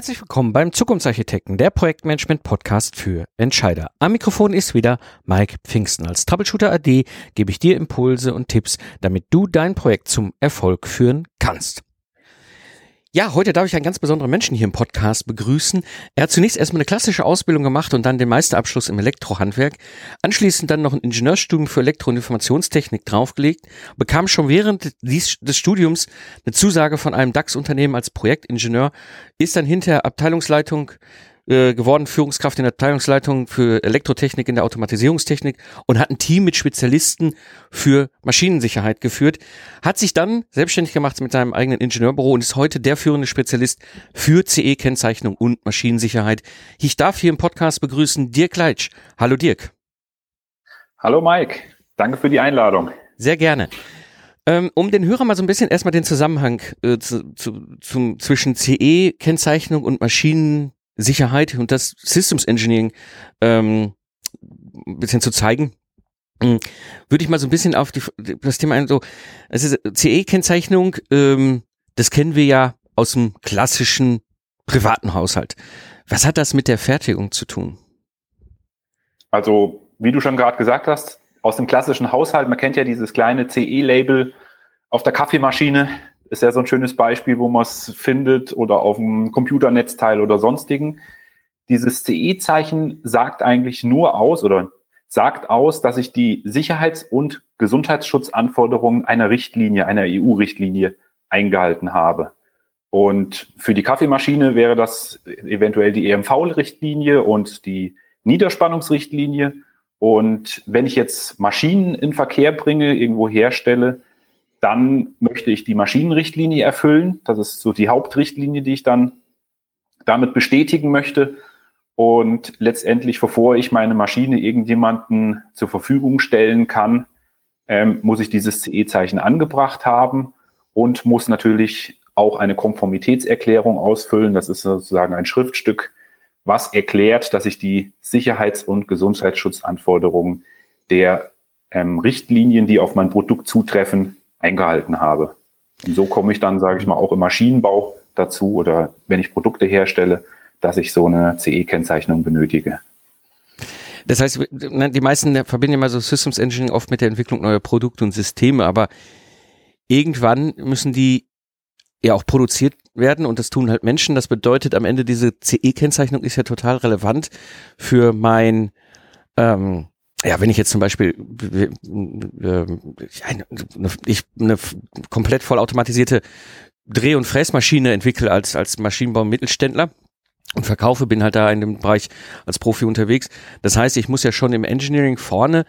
Herzlich willkommen beim Zukunftsarchitekten, der Projektmanagement-Podcast für Entscheider. Am Mikrofon ist wieder Mike Pfingsten. Als Troubleshooter AD gebe ich dir Impulse und Tipps, damit du dein Projekt zum Erfolg führen kannst. Ja, heute darf ich einen ganz besonderen Menschen hier im Podcast begrüßen. Er hat zunächst erstmal eine klassische Ausbildung gemacht und dann den Meisterabschluss im Elektrohandwerk. Anschließend dann noch ein Ingenieurstudium für Elektro- und Informationstechnik draufgelegt, bekam schon während des Studiums eine Zusage von einem DAX-Unternehmen als Projektingenieur, ist dann hinter Abteilungsleitung äh, geworden, Führungskraft in der Abteilungsleitung für Elektrotechnik in der Automatisierungstechnik und hat ein Team mit Spezialisten für Maschinensicherheit geführt, hat sich dann selbstständig gemacht mit seinem eigenen Ingenieurbüro und ist heute der führende Spezialist für CE-Kennzeichnung und Maschinensicherheit. Ich darf hier im Podcast begrüßen Dirk Leitsch. Hallo Dirk. Hallo Mike, danke für die Einladung. Sehr gerne ähm, um den Hörer mal so ein bisschen erstmal den Zusammenhang äh, zu, zu, zum, zwischen CE-Kennzeichnung und Maschinen Sicherheit und das Systems Engineering ähm, bisschen zu zeigen, hm, würde ich mal so ein bisschen auf die, das Thema ein, so, also CE-Kennzeichnung, ähm, das kennen wir ja aus dem klassischen privaten Haushalt. Was hat das mit der Fertigung zu tun? Also, wie du schon gerade gesagt hast, aus dem klassischen Haushalt, man kennt ja dieses kleine CE-Label auf der Kaffeemaschine, ist ja so ein schönes Beispiel, wo man es findet oder auf dem Computernetzteil oder sonstigen. Dieses CE-Zeichen sagt eigentlich nur aus oder sagt aus, dass ich die Sicherheits- und Gesundheitsschutzanforderungen einer Richtlinie, einer EU-Richtlinie eingehalten habe. Und für die Kaffeemaschine wäre das eventuell die EMV-Richtlinie und die Niederspannungsrichtlinie. Und wenn ich jetzt Maschinen in Verkehr bringe, irgendwo herstelle, dann möchte ich die Maschinenrichtlinie erfüllen. Das ist so die Hauptrichtlinie, die ich dann damit bestätigen möchte. Und letztendlich, bevor ich meine Maschine irgendjemanden zur Verfügung stellen kann, ähm, muss ich dieses CE-Zeichen angebracht haben und muss natürlich auch eine Konformitätserklärung ausfüllen. Das ist sozusagen ein Schriftstück, was erklärt, dass ich die Sicherheits- und Gesundheitsschutzanforderungen der ähm, Richtlinien, die auf mein Produkt zutreffen, eingehalten habe. Und so komme ich dann, sage ich mal, auch im Maschinenbau dazu oder wenn ich Produkte herstelle, dass ich so eine CE-Kennzeichnung benötige. Das heißt, die meisten verbinden immer so Systems Engineering oft mit der Entwicklung neuer Produkte und Systeme, aber irgendwann müssen die ja auch produziert werden und das tun halt Menschen. Das bedeutet am Ende diese CE-Kennzeichnung ist ja total relevant für mein ähm, ja, wenn ich jetzt zum Beispiel eine, ich eine komplett vollautomatisierte Dreh- und Fräsmaschine entwickle als, als Maschinenbau-Mittelständler und verkaufe, bin halt da in dem Bereich als Profi unterwegs. Das heißt, ich muss ja schon im Engineering vorne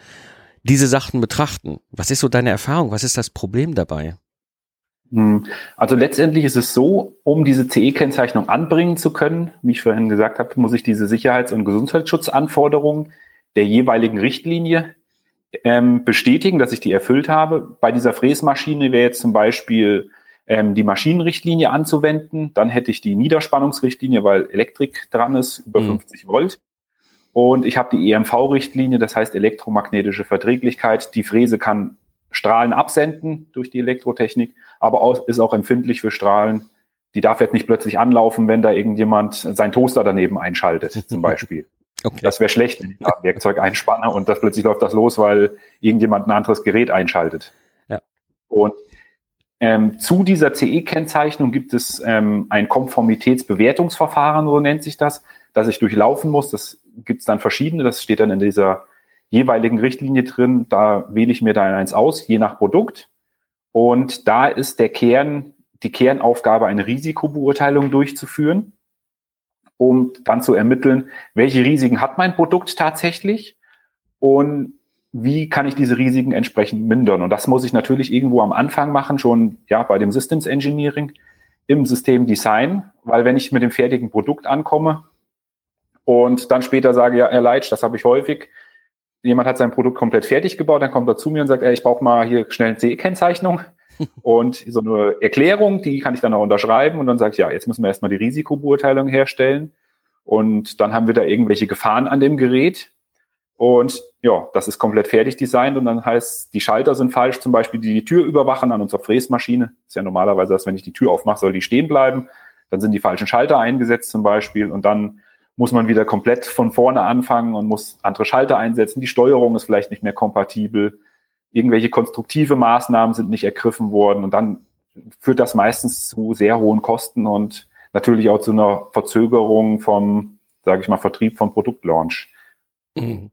diese Sachen betrachten. Was ist so deine Erfahrung? Was ist das Problem dabei? Hm, also letztendlich ist es so, um diese CE-Kennzeichnung anbringen zu können, wie ich vorhin gesagt habe, muss ich diese Sicherheits- und Gesundheitsschutzanforderungen der jeweiligen Richtlinie ähm, bestätigen, dass ich die erfüllt habe. Bei dieser Fräsmaschine wäre jetzt zum Beispiel ähm, die Maschinenrichtlinie anzuwenden. Dann hätte ich die Niederspannungsrichtlinie, weil Elektrik dran ist, über mhm. 50 Volt. Und ich habe die EMV-Richtlinie, das heißt elektromagnetische Verträglichkeit. Die Fräse kann Strahlen absenden durch die Elektrotechnik, aber auch, ist auch empfindlich für Strahlen. Die darf jetzt nicht plötzlich anlaufen, wenn da irgendjemand sein Toaster daneben einschaltet, zum Beispiel. Okay. Das wäre schlecht, wenn ich ein Werkzeug einspanne und das plötzlich läuft das los, weil irgendjemand ein anderes Gerät einschaltet. Ja. Und ähm, zu dieser CE-Kennzeichnung gibt es ähm, ein Konformitätsbewertungsverfahren, so nennt sich das, das ich durchlaufen muss. Das gibt es dann verschiedene, das steht dann in dieser jeweiligen Richtlinie drin. Da wähle ich mir dann eins aus, je nach Produkt. Und da ist der Kern, die Kernaufgabe, eine Risikobeurteilung durchzuführen um dann zu ermitteln, welche Risiken hat mein Produkt tatsächlich und wie kann ich diese Risiken entsprechend mindern. Und das muss ich natürlich irgendwo am Anfang machen, schon ja bei dem Systems Engineering im System Design, weil wenn ich mit dem fertigen Produkt ankomme und dann später sage, ja, Herr Leitsch, das habe ich häufig, jemand hat sein Produkt komplett fertig gebaut, dann kommt er zu mir und sagt, ey, ich brauche mal hier schnell eine CE-Kennzeichnung. Und so eine Erklärung, die kann ich dann auch unterschreiben und dann sage ich, ja, jetzt müssen wir erstmal die Risikobeurteilung herstellen. Und dann haben wir da irgendwelche Gefahren an dem Gerät. Und ja, das ist komplett fertig designt und dann heißt, die Schalter sind falsch, zum Beispiel die die Tür überwachen an unserer Fräsmaschine. Ist ja normalerweise, dass wenn ich die Tür aufmache, soll die stehen bleiben. dann sind die falschen Schalter eingesetzt zum Beispiel und dann muss man wieder komplett von vorne anfangen und muss andere Schalter einsetzen. Die Steuerung ist vielleicht nicht mehr kompatibel. Irgendwelche konstruktive Maßnahmen sind nicht ergriffen worden und dann führt das meistens zu sehr hohen Kosten und natürlich auch zu einer Verzögerung vom, sage ich mal, Vertrieb vom Produktlaunch. Mhm.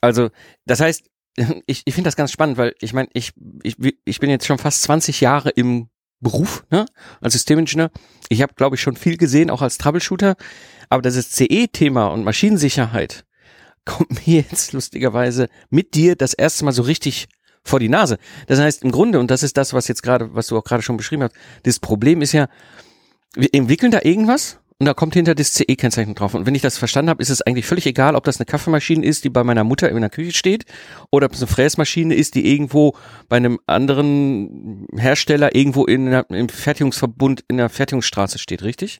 Also, das heißt, ich, ich finde das ganz spannend, weil ich meine, ich, ich, ich bin jetzt schon fast 20 Jahre im Beruf, ne, als Systemingenieur. Ich habe, glaube ich, schon viel gesehen, auch als Troubleshooter. Aber das ist CE-Thema und Maschinensicherheit kommt mir jetzt lustigerweise mit dir das erste Mal so richtig vor die Nase. Das heißt, im Grunde, und das ist das, was jetzt gerade, was du auch gerade schon beschrieben hast, das Problem ist ja, wir entwickeln da irgendwas und da kommt hinter das CE-Kennzeichen drauf. Und wenn ich das verstanden habe, ist es eigentlich völlig egal, ob das eine Kaffeemaschine ist, die bei meiner Mutter in der Küche steht, oder ob es eine Fräsmaschine ist, die irgendwo bei einem anderen Hersteller irgendwo in einer, im Fertigungsverbund in der Fertigungsstraße steht, richtig?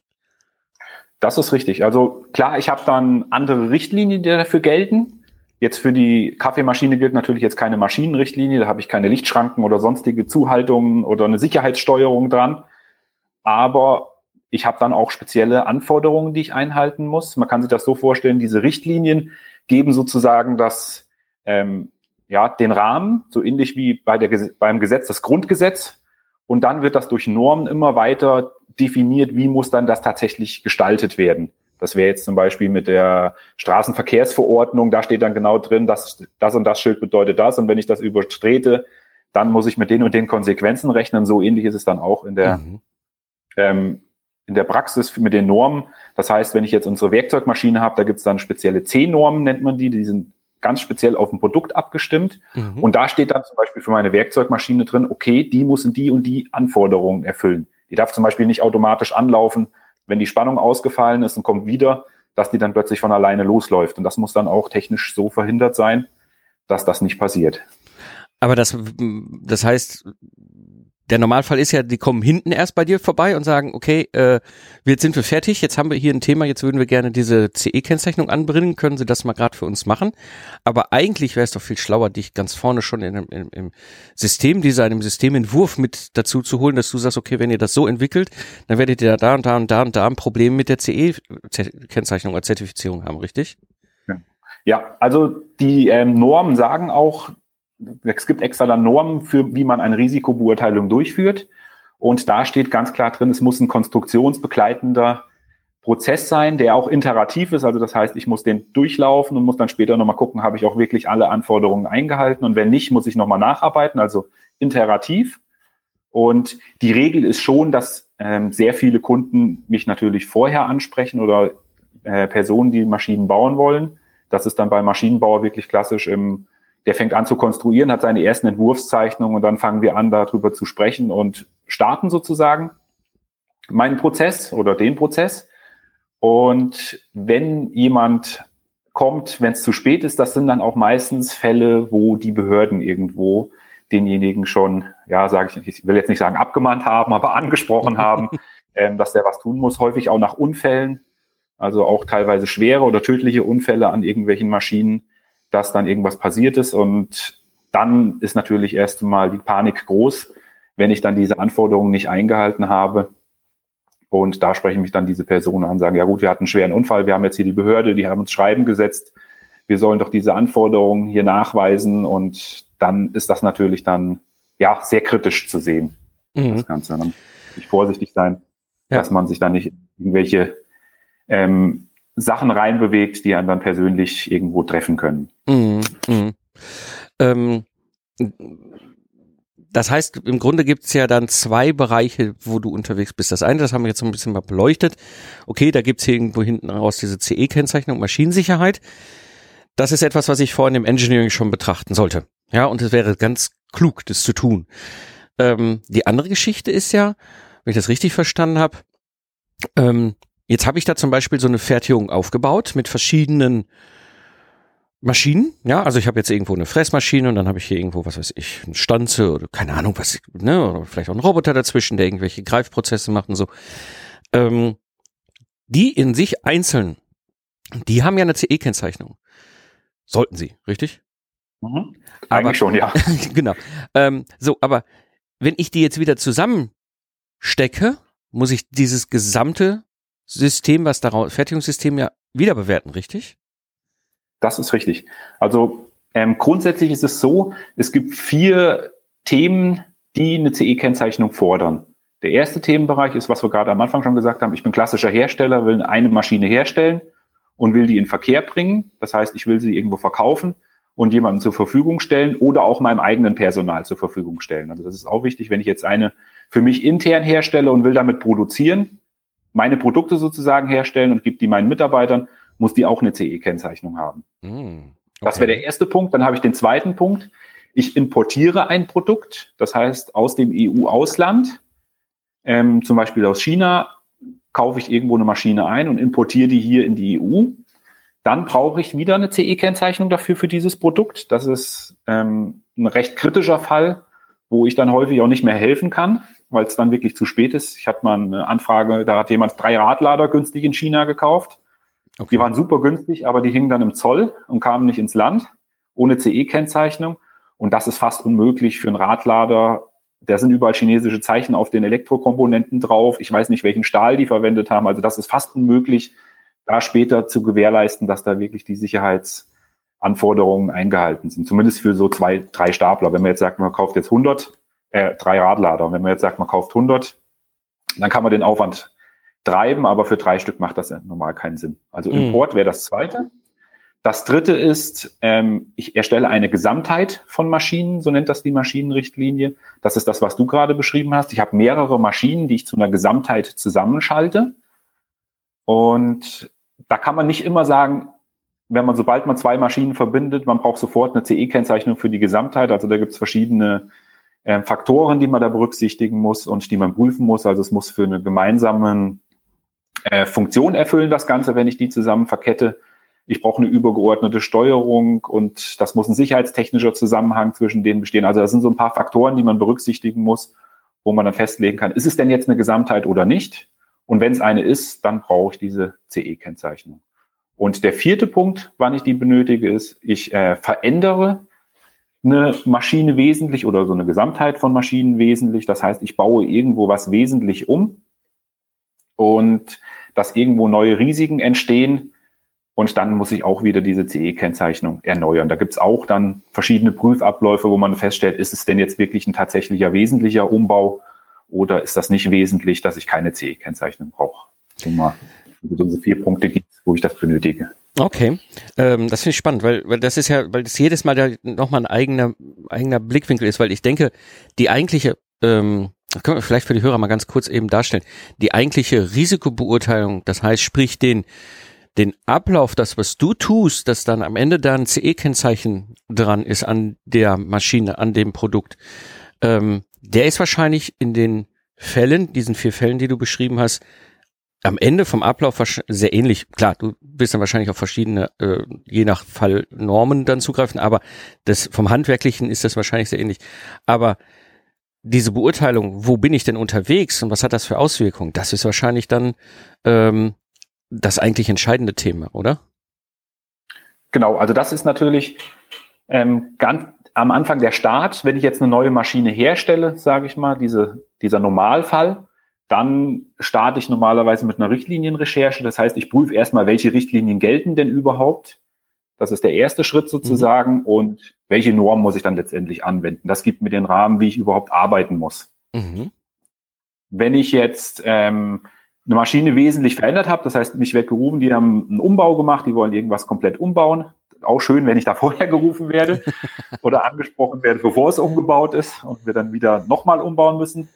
Das ist richtig. Also klar, ich habe dann andere Richtlinien, die dafür gelten. Jetzt für die Kaffeemaschine gilt natürlich jetzt keine Maschinenrichtlinie, da habe ich keine Lichtschranken oder sonstige Zuhaltungen oder eine Sicherheitssteuerung dran. Aber ich habe dann auch spezielle Anforderungen, die ich einhalten muss. Man kann sich das so vorstellen, diese Richtlinien geben sozusagen das, ähm, ja, den Rahmen, so ähnlich wie bei der, beim Gesetz das Grundgesetz. Und dann wird das durch Normen immer weiter definiert, wie muss dann das tatsächlich gestaltet werden. Das wäre jetzt zum Beispiel mit der Straßenverkehrsverordnung, da steht dann genau drin, dass das und das Schild bedeutet das. Und wenn ich das übertrete, dann muss ich mit den und den Konsequenzen rechnen. So ähnlich ist es dann auch in der, mhm. ähm, in der Praxis mit den Normen. Das heißt, wenn ich jetzt unsere Werkzeugmaschine habe, da gibt es dann spezielle C-Normen, nennt man die, die sind ganz speziell auf ein Produkt abgestimmt. Mhm. Und da steht dann zum Beispiel für meine Werkzeugmaschine drin, okay, die müssen die und die Anforderungen erfüllen. Die darf zum Beispiel nicht automatisch anlaufen, wenn die Spannung ausgefallen ist und kommt wieder, dass die dann plötzlich von alleine losläuft. Und das muss dann auch technisch so verhindert sein, dass das nicht passiert. Aber das, das heißt, der Normalfall ist ja, die kommen hinten erst bei dir vorbei und sagen, okay, äh, jetzt sind wir fertig, jetzt haben wir hier ein Thema, jetzt würden wir gerne diese CE-Kennzeichnung anbringen, können Sie das mal gerade für uns machen? Aber eigentlich wäre es doch viel schlauer, dich ganz vorne schon in, in, im Systemdesign, im Systementwurf mit dazu zu holen, dass du sagst, okay, wenn ihr das so entwickelt, dann werdet ihr da und da und da und da ein Problem mit der CE-Kennzeichnung oder Zertifizierung haben, richtig? Ja, also die ähm, Normen sagen auch, es gibt extra dann Normen für, wie man eine Risikobeurteilung durchführt. Und da steht ganz klar drin, es muss ein konstruktionsbegleitender Prozess sein, der auch iterativ ist. Also das heißt, ich muss den durchlaufen und muss dann später nochmal gucken, habe ich auch wirklich alle Anforderungen eingehalten. Und wenn nicht, muss ich nochmal nacharbeiten, also iterativ. Und die Regel ist schon, dass ähm, sehr viele Kunden mich natürlich vorher ansprechen oder äh, Personen, die Maschinen bauen wollen. Das ist dann bei Maschinenbauer wirklich klassisch im der fängt an zu konstruieren, hat seine ersten Entwurfszeichnungen und dann fangen wir an, darüber zu sprechen und starten sozusagen meinen Prozess oder den Prozess. Und wenn jemand kommt, wenn es zu spät ist, das sind dann auch meistens Fälle, wo die Behörden irgendwo denjenigen schon, ja, sage ich, ich will jetzt nicht sagen abgemahnt haben, aber angesprochen haben, ähm, dass der was tun muss, häufig auch nach Unfällen, also auch teilweise schwere oder tödliche Unfälle an irgendwelchen Maschinen, dass dann irgendwas passiert ist. Und dann ist natürlich erst einmal die Panik groß, wenn ich dann diese Anforderungen nicht eingehalten habe. Und da sprechen mich dann diese Personen an und sagen, ja gut, wir hatten einen schweren Unfall, wir haben jetzt hier die Behörde, die haben uns Schreiben gesetzt, wir sollen doch diese Anforderungen hier nachweisen. Und dann ist das natürlich dann ja sehr kritisch zu sehen, mhm. das Ganze. Dann muss ich vorsichtig sein, ja. dass man sich dann nicht irgendwelche ähm, Sachen reinbewegt, die einen dann persönlich irgendwo treffen können. Mhm, mh. ähm, das heißt, im Grunde gibt es ja dann zwei Bereiche, wo du unterwegs bist. Das eine, das haben wir jetzt so ein bisschen mal beleuchtet. Okay, da gibt es irgendwo hinten raus diese CE-Kennzeichnung, Maschinensicherheit. Das ist etwas, was ich vorhin im Engineering schon betrachten sollte. Ja, und es wäre ganz klug, das zu tun. Ähm, die andere Geschichte ist ja, wenn ich das richtig verstanden habe, ähm, Jetzt habe ich da zum Beispiel so eine Fertigung aufgebaut mit verschiedenen Maschinen, ja, also ich habe jetzt irgendwo eine Fressmaschine und dann habe ich hier irgendwo, was weiß ich, eine Stanze oder keine Ahnung, was, ne, oder vielleicht auch einen Roboter dazwischen, der irgendwelche Greifprozesse macht und so. Ähm, die in sich einzeln, die haben ja eine CE-Kennzeichnung. Sollten sie, richtig? Mhm. Eigentlich aber, schon, ja. genau. Ähm, so, aber wenn ich die jetzt wieder zusammen stecke, muss ich dieses gesamte System, was daraus, Fertigungssystem ja wieder bewerten, richtig? Das ist richtig. Also ähm, grundsätzlich ist es so, es gibt vier Themen, die eine CE-Kennzeichnung fordern. Der erste Themenbereich ist, was wir gerade am Anfang schon gesagt haben, ich bin klassischer Hersteller, will eine Maschine herstellen und will die in Verkehr bringen. Das heißt, ich will sie irgendwo verkaufen und jemandem zur Verfügung stellen oder auch meinem eigenen Personal zur Verfügung stellen. Also das ist auch wichtig, wenn ich jetzt eine für mich intern herstelle und will damit produzieren, meine Produkte sozusagen herstellen und gebe die meinen Mitarbeitern, muss die auch eine CE-Kennzeichnung haben. Mm, okay. Das wäre der erste Punkt. Dann habe ich den zweiten Punkt. Ich importiere ein Produkt, das heißt aus dem EU-Ausland, ähm, zum Beispiel aus China, kaufe ich irgendwo eine Maschine ein und importiere die hier in die EU. Dann brauche ich wieder eine CE-Kennzeichnung dafür für dieses Produkt. Das ist ähm, ein recht kritischer Fall, wo ich dann häufig auch nicht mehr helfen kann, weil es dann wirklich zu spät ist. Ich hatte mal eine Anfrage, da hat jemand drei Radlader günstig in China gekauft. Okay. Die waren super günstig, aber die hingen dann im Zoll und kamen nicht ins Land ohne CE-Kennzeichnung. Und das ist fast unmöglich für einen Radlader. Da sind überall chinesische Zeichen auf den Elektrokomponenten drauf. Ich weiß nicht, welchen Stahl die verwendet haben. Also das ist fast unmöglich, da später zu gewährleisten, dass da wirklich die Sicherheitsanforderungen eingehalten sind. Zumindest für so zwei, drei Stapler. Wenn man jetzt sagt, man kauft jetzt 100, äh, drei Radlader. Und wenn man jetzt sagt, man kauft 100, dann kann man den Aufwand treiben, aber für drei Stück macht das ja normal keinen Sinn. Also mhm. Import wäre das zweite. Das dritte ist, ähm, ich erstelle eine Gesamtheit von Maschinen, so nennt das die Maschinenrichtlinie. Das ist das, was du gerade beschrieben hast. Ich habe mehrere Maschinen, die ich zu einer Gesamtheit zusammenschalte. Und da kann man nicht immer sagen, wenn man, sobald man zwei Maschinen verbindet, man braucht sofort eine CE-Kennzeichnung für die Gesamtheit. Also da gibt es verschiedene äh, Faktoren, die man da berücksichtigen muss und die man prüfen muss. Also es muss für eine gemeinsame äh, Funktion erfüllen, das Ganze, wenn ich die zusammen verkette. Ich brauche eine übergeordnete Steuerung und das muss ein sicherheitstechnischer Zusammenhang zwischen denen bestehen. Also das sind so ein paar Faktoren, die man berücksichtigen muss, wo man dann festlegen kann, ist es denn jetzt eine Gesamtheit oder nicht? Und wenn es eine ist, dann brauche ich diese CE-Kennzeichnung. Und der vierte Punkt, wann ich die benötige, ist, ich äh, verändere eine Maschine wesentlich oder so eine Gesamtheit von Maschinen wesentlich. Das heißt, ich baue irgendwo was wesentlich um und dass irgendwo neue Risiken entstehen. Und dann muss ich auch wieder diese CE-Kennzeichnung erneuern. Da gibt es auch dann verschiedene Prüfabläufe, wo man feststellt, ist es denn jetzt wirklich ein tatsächlicher wesentlicher Umbau oder ist das nicht wesentlich, dass ich keine CE-Kennzeichnung brauche? Also diese vier Punkte gibt wo ich das benötige. Okay, ähm, das finde ich spannend, weil, weil das ist ja, weil das jedes Mal da nochmal ein eigener, eigener Blickwinkel ist, weil ich denke, die eigentliche, ähm, können wir vielleicht für die Hörer mal ganz kurz eben darstellen, die eigentliche Risikobeurteilung, das heißt, sprich den, den Ablauf, das, was du tust, dass dann am Ende da ein CE-Kennzeichen dran ist an der Maschine, an dem Produkt, ähm, der ist wahrscheinlich in den Fällen, diesen vier Fällen, die du beschrieben hast, am Ende vom Ablauf sehr ähnlich. Klar, du wirst dann wahrscheinlich auf verschiedene, äh, je nach Fall Normen dann zugreifen, aber das vom Handwerklichen ist das wahrscheinlich sehr ähnlich. Aber diese Beurteilung, wo bin ich denn unterwegs und was hat das für Auswirkungen, das ist wahrscheinlich dann ähm, das eigentlich entscheidende Thema, oder? Genau, also das ist natürlich ähm, ganz am Anfang der Start, wenn ich jetzt eine neue Maschine herstelle, sage ich mal, diese, dieser Normalfall, dann starte ich normalerweise mit einer Richtlinienrecherche. Das heißt, ich prüfe erstmal, welche Richtlinien gelten denn überhaupt. Das ist der erste Schritt sozusagen. Mhm. Und welche Norm muss ich dann letztendlich anwenden? Das gibt mir den Rahmen, wie ich überhaupt arbeiten muss. Mhm. Wenn ich jetzt ähm, eine Maschine wesentlich verändert habe, das heißt, mich weggerufen, die haben einen Umbau gemacht, die wollen irgendwas komplett umbauen. Auch schön, wenn ich da vorher gerufen werde oder angesprochen werde, bevor es umgebaut ist und wir dann wieder nochmal umbauen müssen.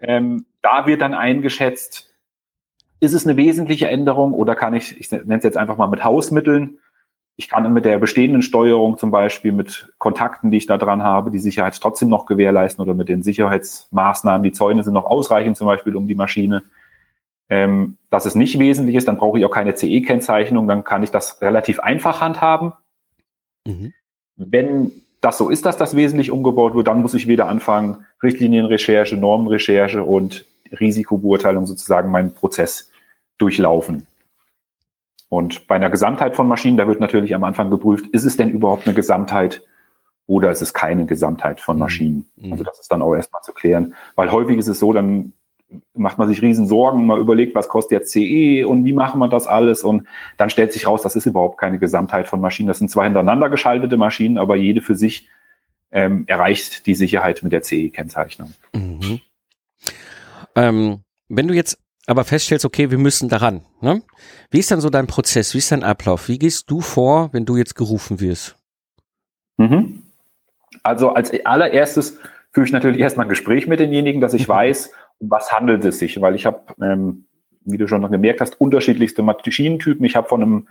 Ähm, da wird dann eingeschätzt, ist es eine wesentliche Änderung oder kann ich, ich nenne es jetzt einfach mal mit Hausmitteln, ich kann mit der bestehenden Steuerung zum Beispiel mit Kontakten, die ich da dran habe, die Sicherheit trotzdem noch gewährleisten oder mit den Sicherheitsmaßnahmen, die Zäune sind noch ausreichend zum Beispiel um die Maschine. Ähm, dass es nicht wesentlich ist, dann brauche ich auch keine CE-Kennzeichnung, dann kann ich das relativ einfach handhaben. Mhm. Wenn das so ist, dass das wesentlich umgebaut wird, dann muss ich wieder anfangen, Richtlinienrecherche, Normenrecherche und Risikobeurteilung sozusagen meinen Prozess durchlaufen. Und bei einer Gesamtheit von Maschinen, da wird natürlich am Anfang geprüft, ist es denn überhaupt eine Gesamtheit oder ist es keine Gesamtheit von mhm. Maschinen? Mhm. Also das ist dann auch erstmal zu klären, weil häufig ist es so, dann macht man sich riesen Sorgen, man überlegt, was kostet jetzt CE und wie machen wir das alles und dann stellt sich raus, das ist überhaupt keine Gesamtheit von Maschinen. Das sind zwei hintereinander geschaltete Maschinen, aber jede für sich ähm, erreicht die Sicherheit mit der CE-Kennzeichnung. Mhm. Ähm, wenn du jetzt aber feststellst, okay, wir müssen daran, ne? Wie ist dann so dein Prozess? Wie ist dein Ablauf? Wie gehst du vor, wenn du jetzt gerufen wirst? Mhm. Also als allererstes führe ich natürlich erstmal ein Gespräch mit denjenigen, dass ich weiß, was handelt es sich, weil ich habe, ähm, wie du schon gemerkt hast, unterschiedlichste Maschinentypen. Ich habe von einem,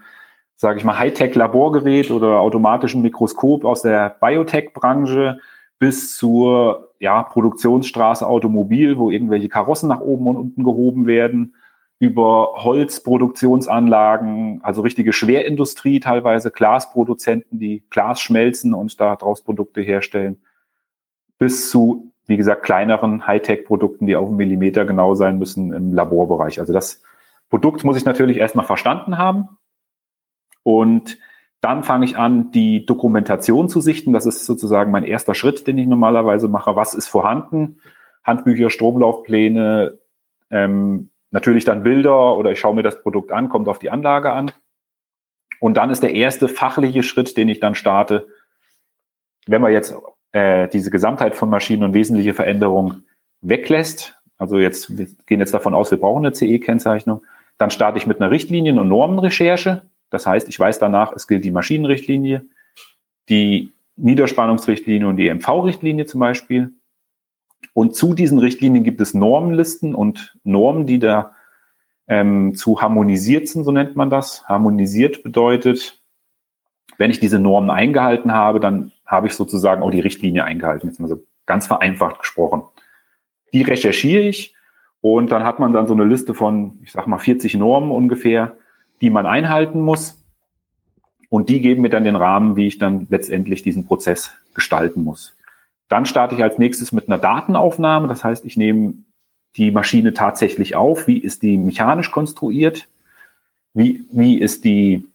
sage ich mal, Hightech-Laborgerät oder automatischen Mikroskop aus der Biotech-Branche bis zur ja, Produktionsstraße Automobil, wo irgendwelche Karossen nach oben und unten gehoben werden, über Holzproduktionsanlagen, also richtige Schwerindustrie, teilweise Glasproduzenten, die Glas schmelzen und daraus Produkte herstellen, bis zu, wie gesagt, kleineren Hightech-Produkten, die auf einen Millimeter genau sein müssen im Laborbereich. Also das Produkt muss ich natürlich erstmal verstanden haben. Und dann fange ich an, die Dokumentation zu sichten. Das ist sozusagen mein erster Schritt, den ich normalerweise mache. Was ist vorhanden? Handbücher, Stromlaufpläne, ähm, natürlich dann Bilder oder ich schaue mir das Produkt an, kommt auf die Anlage an. Und dann ist der erste fachliche Schritt, den ich dann starte, wenn man jetzt äh, diese Gesamtheit von Maschinen und wesentliche Veränderungen weglässt. Also jetzt, wir gehen jetzt davon aus, wir brauchen eine CE-Kennzeichnung. Dann starte ich mit einer Richtlinien- und Normenrecherche. Das heißt, ich weiß danach, es gilt die Maschinenrichtlinie, die Niederspannungsrichtlinie und die MV-Richtlinie zum Beispiel. Und zu diesen Richtlinien gibt es Normenlisten und Normen, die da ähm, zu harmonisiert sind, so nennt man das. Harmonisiert bedeutet, wenn ich diese Normen eingehalten habe, dann habe ich sozusagen auch die Richtlinie eingehalten, jetzt mal so ganz vereinfacht gesprochen. Die recherchiere ich und dann hat man dann so eine Liste von, ich sag mal, 40 Normen ungefähr, die man einhalten muss. Und die geben mir dann den Rahmen, wie ich dann letztendlich diesen Prozess gestalten muss. Dann starte ich als nächstes mit einer Datenaufnahme. Das heißt, ich nehme die Maschine tatsächlich auf. Wie ist die mechanisch konstruiert? Wie, wie ist die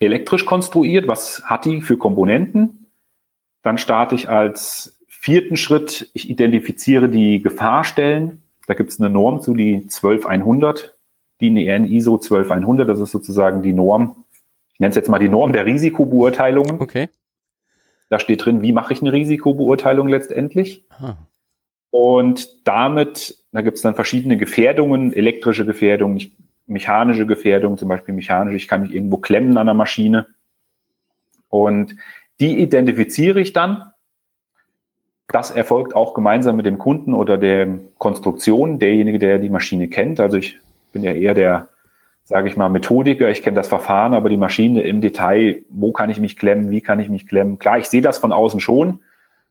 elektrisch konstruiert? Was hat die für Komponenten? Dann starte ich als vierten Schritt, ich identifiziere die Gefahrstellen. Da gibt es eine Norm zu, die 12100 die EN ISO 12100, das ist sozusagen die Norm, ich nenne es jetzt mal die Norm der Risikobeurteilungen. Okay. Da steht drin, wie mache ich eine Risikobeurteilung letztendlich. Ah. Und damit, da gibt es dann verschiedene Gefährdungen, elektrische Gefährdungen, mechanische Gefährdungen, zum Beispiel mechanisch, ich kann mich irgendwo klemmen an der Maschine. Und die identifiziere ich dann. Das erfolgt auch gemeinsam mit dem Kunden oder der Konstruktion, derjenige, der die Maschine kennt. Also ich bin ja eher der, sage ich mal, Methodiker. Ich kenne das Verfahren, aber die Maschine im Detail, wo kann ich mich klemmen, wie kann ich mich klemmen. Klar, ich sehe das von außen schon,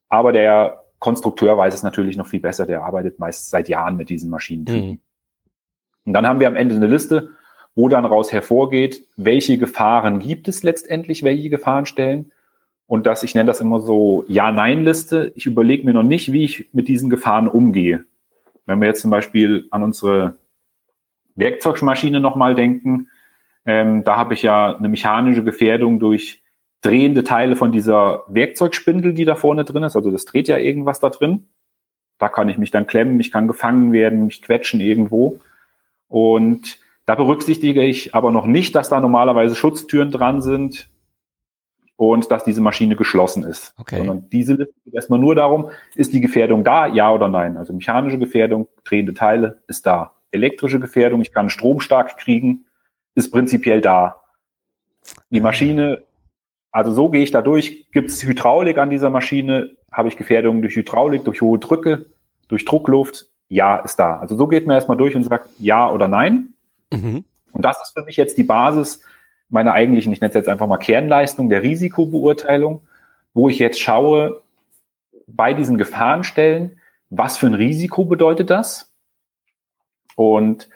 aber der Konstrukteur weiß es natürlich noch viel besser. Der arbeitet meist seit Jahren mit diesen Maschinen. Mhm. Und dann haben wir am Ende eine Liste, wo dann raus hervorgeht, welche Gefahren gibt es letztendlich, welche Gefahrenstellen. Und dass ich nenne das immer so Ja-Nein-Liste. Ich überlege mir noch nicht, wie ich mit diesen Gefahren umgehe. Wenn wir jetzt zum Beispiel an unsere Werkzeugmaschine nochmal denken, ähm, da habe ich ja eine mechanische Gefährdung durch drehende Teile von dieser Werkzeugspindel, die da vorne drin ist. Also das dreht ja irgendwas da drin. Da kann ich mich dann klemmen, ich kann gefangen werden, mich quetschen irgendwo. Und da berücksichtige ich aber noch nicht, dass da normalerweise Schutztüren dran sind und dass diese Maschine geschlossen ist. Okay. Sondern diese Liste geht erstmal nur darum, ist die Gefährdung da, ja oder nein? Also mechanische Gefährdung, drehende Teile, ist da elektrische Gefährdung, ich kann Strom stark kriegen, ist prinzipiell da. Die Maschine, also so gehe ich da durch. Gibt es Hydraulik an dieser Maschine? Habe ich Gefährdungen durch Hydraulik, durch hohe Drücke, durch Druckluft? Ja, ist da. Also so geht man erstmal durch und sagt ja oder nein. Mhm. Und das ist für mich jetzt die Basis meiner eigentlichen, ich nenne es jetzt einfach mal Kernleistung der Risikobeurteilung, wo ich jetzt schaue, bei diesen Gefahrenstellen, was für ein Risiko bedeutet das? Und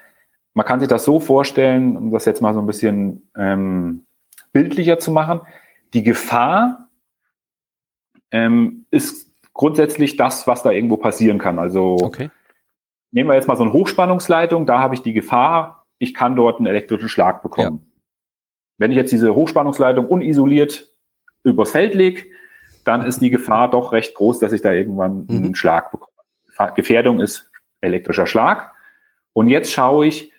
man kann sich das so vorstellen, um das jetzt mal so ein bisschen ähm, bildlicher zu machen. Die Gefahr ähm, ist grundsätzlich das, was da irgendwo passieren kann. Also okay. nehmen wir jetzt mal so eine Hochspannungsleitung, da habe ich die Gefahr, ich kann dort einen elektrischen Schlag bekommen. Ja. Wenn ich jetzt diese Hochspannungsleitung unisoliert übers Feld lege, dann ist die Gefahr doch recht groß, dass ich da irgendwann mhm. einen Schlag bekomme. Gefährdung ist elektrischer Schlag. Und jetzt schaue ich,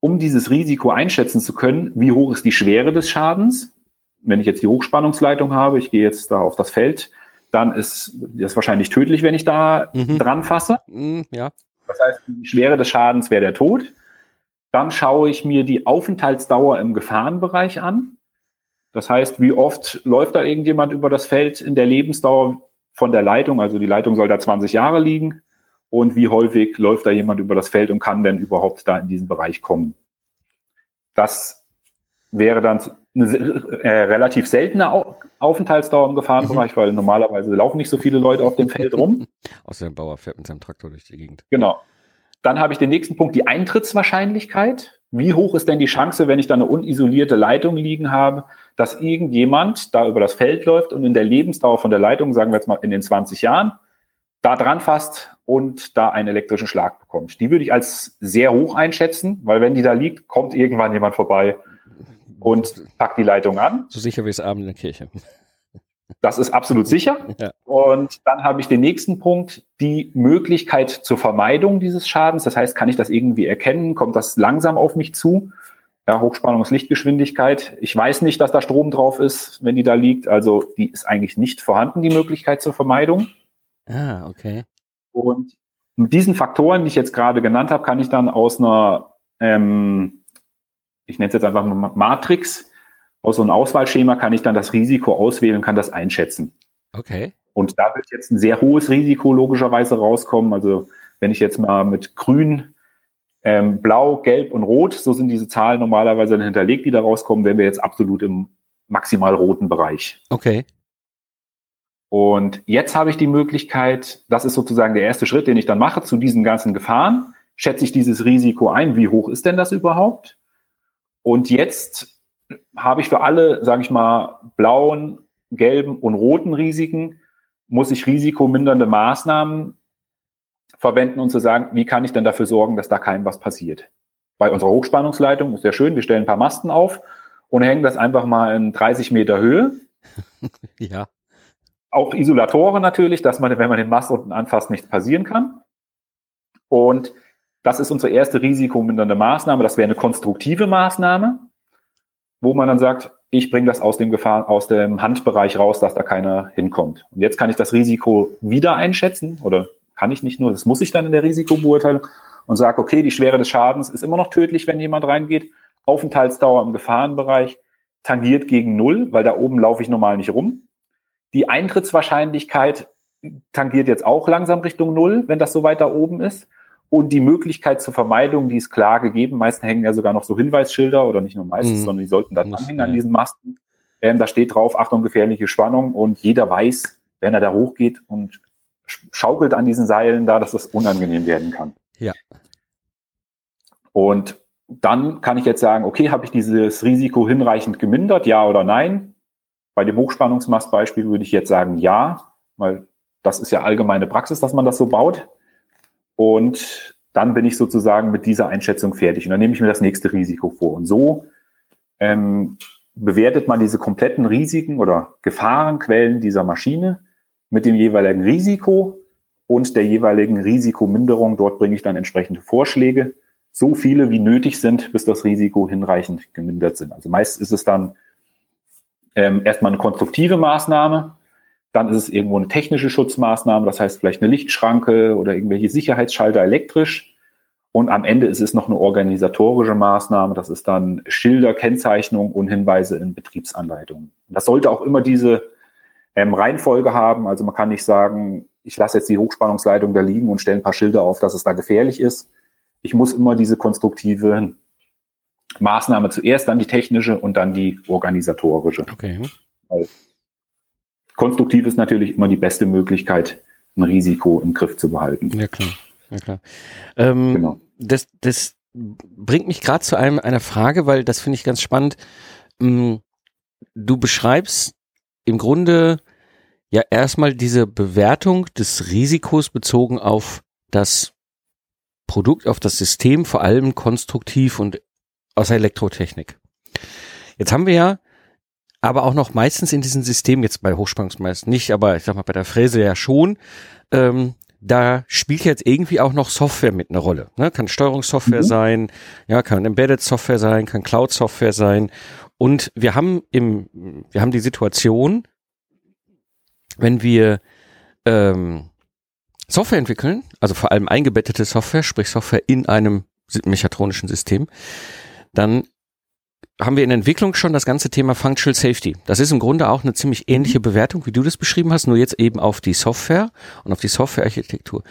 um dieses Risiko einschätzen zu können, wie hoch ist die Schwere des Schadens. Wenn ich jetzt die Hochspannungsleitung habe, ich gehe jetzt da auf das Feld, dann ist das wahrscheinlich tödlich, wenn ich da mhm. dran fasse. Mhm, ja. Das heißt, die Schwere des Schadens wäre der Tod. Dann schaue ich mir die Aufenthaltsdauer im Gefahrenbereich an. Das heißt, wie oft läuft da irgendjemand über das Feld in der Lebensdauer von der Leitung? Also die Leitung soll da 20 Jahre liegen. Und wie häufig läuft da jemand über das Feld und kann denn überhaupt da in diesen Bereich kommen? Das wäre dann eine äh, relativ seltene Aufenthaltsdauer im Gefahrenbereich, mhm. weil normalerweise laufen nicht so viele Leute auf dem Feld rum. Außer der Bauer fährt mit seinem Traktor durch die Gegend. Genau. Dann habe ich den nächsten Punkt, die Eintrittswahrscheinlichkeit. Wie hoch ist denn die Chance, wenn ich da eine unisolierte Leitung liegen habe, dass irgendjemand da über das Feld läuft und in der Lebensdauer von der Leitung, sagen wir jetzt mal in den 20 Jahren, da dran fasst und da einen elektrischen Schlag bekommt. Die würde ich als sehr hoch einschätzen, weil wenn die da liegt, kommt irgendwann jemand vorbei und packt die Leitung an. So sicher wie es Abend in der Kirche. Das ist absolut sicher. Ja. Und dann habe ich den nächsten Punkt, die Möglichkeit zur Vermeidung dieses Schadens. Das heißt, kann ich das irgendwie erkennen? Kommt das langsam auf mich zu? Ja, Hochspannungslichtgeschwindigkeit. Ich weiß nicht, dass da Strom drauf ist, wenn die da liegt. Also die ist eigentlich nicht vorhanden, die Möglichkeit zur Vermeidung. Ah, okay. Und mit diesen Faktoren, die ich jetzt gerade genannt habe, kann ich dann aus einer, ähm, ich nenne es jetzt einfach mal Matrix, aus so einem Auswahlschema kann ich dann das Risiko auswählen und kann das einschätzen. Okay. Und da wird jetzt ein sehr hohes Risiko logischerweise rauskommen. Also wenn ich jetzt mal mit grün, ähm, blau, gelb und rot, so sind diese Zahlen normalerweise dann hinterlegt, die da rauskommen, wären wir jetzt absolut im maximal roten Bereich. Okay. Und jetzt habe ich die Möglichkeit, das ist sozusagen der erste Schritt, den ich dann mache zu diesen ganzen Gefahren. Schätze ich dieses Risiko ein? Wie hoch ist denn das überhaupt? Und jetzt habe ich für alle, sage ich mal, blauen, gelben und roten Risiken, muss ich risikomindernde Maßnahmen verwenden und zu sagen, wie kann ich denn dafür sorgen, dass da keinem was passiert. Bei unserer Hochspannungsleitung ist ja schön, wir stellen ein paar Masten auf und hängen das einfach mal in 30 Meter Höhe. ja. Auch Isolatoren natürlich, dass man, wenn man den Mast unten anfasst, nichts passieren kann. Und das ist unsere erste risikomindernde Maßnahme. Das wäre eine konstruktive Maßnahme wo man dann sagt, ich bringe das aus dem Gefahr, aus dem Handbereich raus, dass da keiner hinkommt. Und jetzt kann ich das Risiko wieder einschätzen oder kann ich nicht nur, das muss ich dann in der Risikobeurteilung und sage, okay, die Schwere des Schadens ist immer noch tödlich, wenn jemand reingeht. Aufenthaltsdauer im Gefahrenbereich tangiert gegen Null, weil da oben laufe ich normal nicht rum. Die Eintrittswahrscheinlichkeit tangiert jetzt auch langsam Richtung Null, wenn das so weit da oben ist. Und die Möglichkeit zur Vermeidung, die ist klar gegeben. Meistens hängen ja sogar noch so Hinweisschilder oder nicht nur meistens, mhm. sondern die sollten dann anhängen an diesen Masten. Ähm, da steht drauf, Achtung, gefährliche Spannung und jeder weiß, wenn er da hochgeht und schaukelt an diesen Seilen da, dass das unangenehm werden kann. Ja. Und dann kann ich jetzt sagen, okay, habe ich dieses Risiko hinreichend gemindert, ja oder nein? Bei dem Hochspannungsmastbeispiel würde ich jetzt sagen, ja, weil das ist ja allgemeine Praxis, dass man das so baut. Und dann bin ich sozusagen mit dieser Einschätzung fertig. Und dann nehme ich mir das nächste Risiko vor. Und so ähm, bewertet man diese kompletten Risiken oder Gefahrenquellen dieser Maschine mit dem jeweiligen Risiko und der jeweiligen Risikominderung. Dort bringe ich dann entsprechende Vorschläge, so viele wie nötig sind, bis das Risiko hinreichend gemindert sind. Also meist ist es dann ähm, erstmal eine konstruktive Maßnahme, dann ist es irgendwo eine technische Schutzmaßnahme, das heißt vielleicht eine Lichtschranke oder irgendwelche Sicherheitsschalter elektrisch. Und am Ende ist es noch eine organisatorische Maßnahme, das ist dann Schilder, Kennzeichnung und Hinweise in Betriebsanleitungen. Das sollte auch immer diese ähm, Reihenfolge haben. Also man kann nicht sagen, ich lasse jetzt die Hochspannungsleitung da liegen und stelle ein paar Schilder auf, dass es da gefährlich ist. Ich muss immer diese konstruktive Maßnahme zuerst, dann die technische und dann die organisatorische. Okay. Weil konstruktiv ist natürlich immer die beste Möglichkeit, ein Risiko im Griff zu behalten. Ja, klar. Ja, klar. Ähm, genau. Das, das bringt mich gerade zu einem, einer Frage, weil das finde ich ganz spannend. Mm, du beschreibst im Grunde ja erstmal diese Bewertung des Risikos bezogen auf das Produkt, auf das System, vor allem konstruktiv und aus der Elektrotechnik. Jetzt haben wir ja aber auch noch meistens in diesem System, jetzt bei Hochspannungsmeist nicht, aber ich sag mal bei der Fräse ja schon, ähm, da spielt jetzt irgendwie auch noch Software mit einer Rolle. Ne? Kann Steuerungssoftware mhm. sein, ja, kann Embedded Software sein, kann Cloud Software sein. Und wir haben im, wir haben die Situation, wenn wir ähm, Software entwickeln, also vor allem eingebettete Software, sprich Software in einem mechatronischen System, dann haben wir in Entwicklung schon das ganze Thema Functional Safety. Das ist im Grunde auch eine ziemlich ähnliche Bewertung, wie du das beschrieben hast, nur jetzt eben auf die Software und auf die Softwarearchitektur.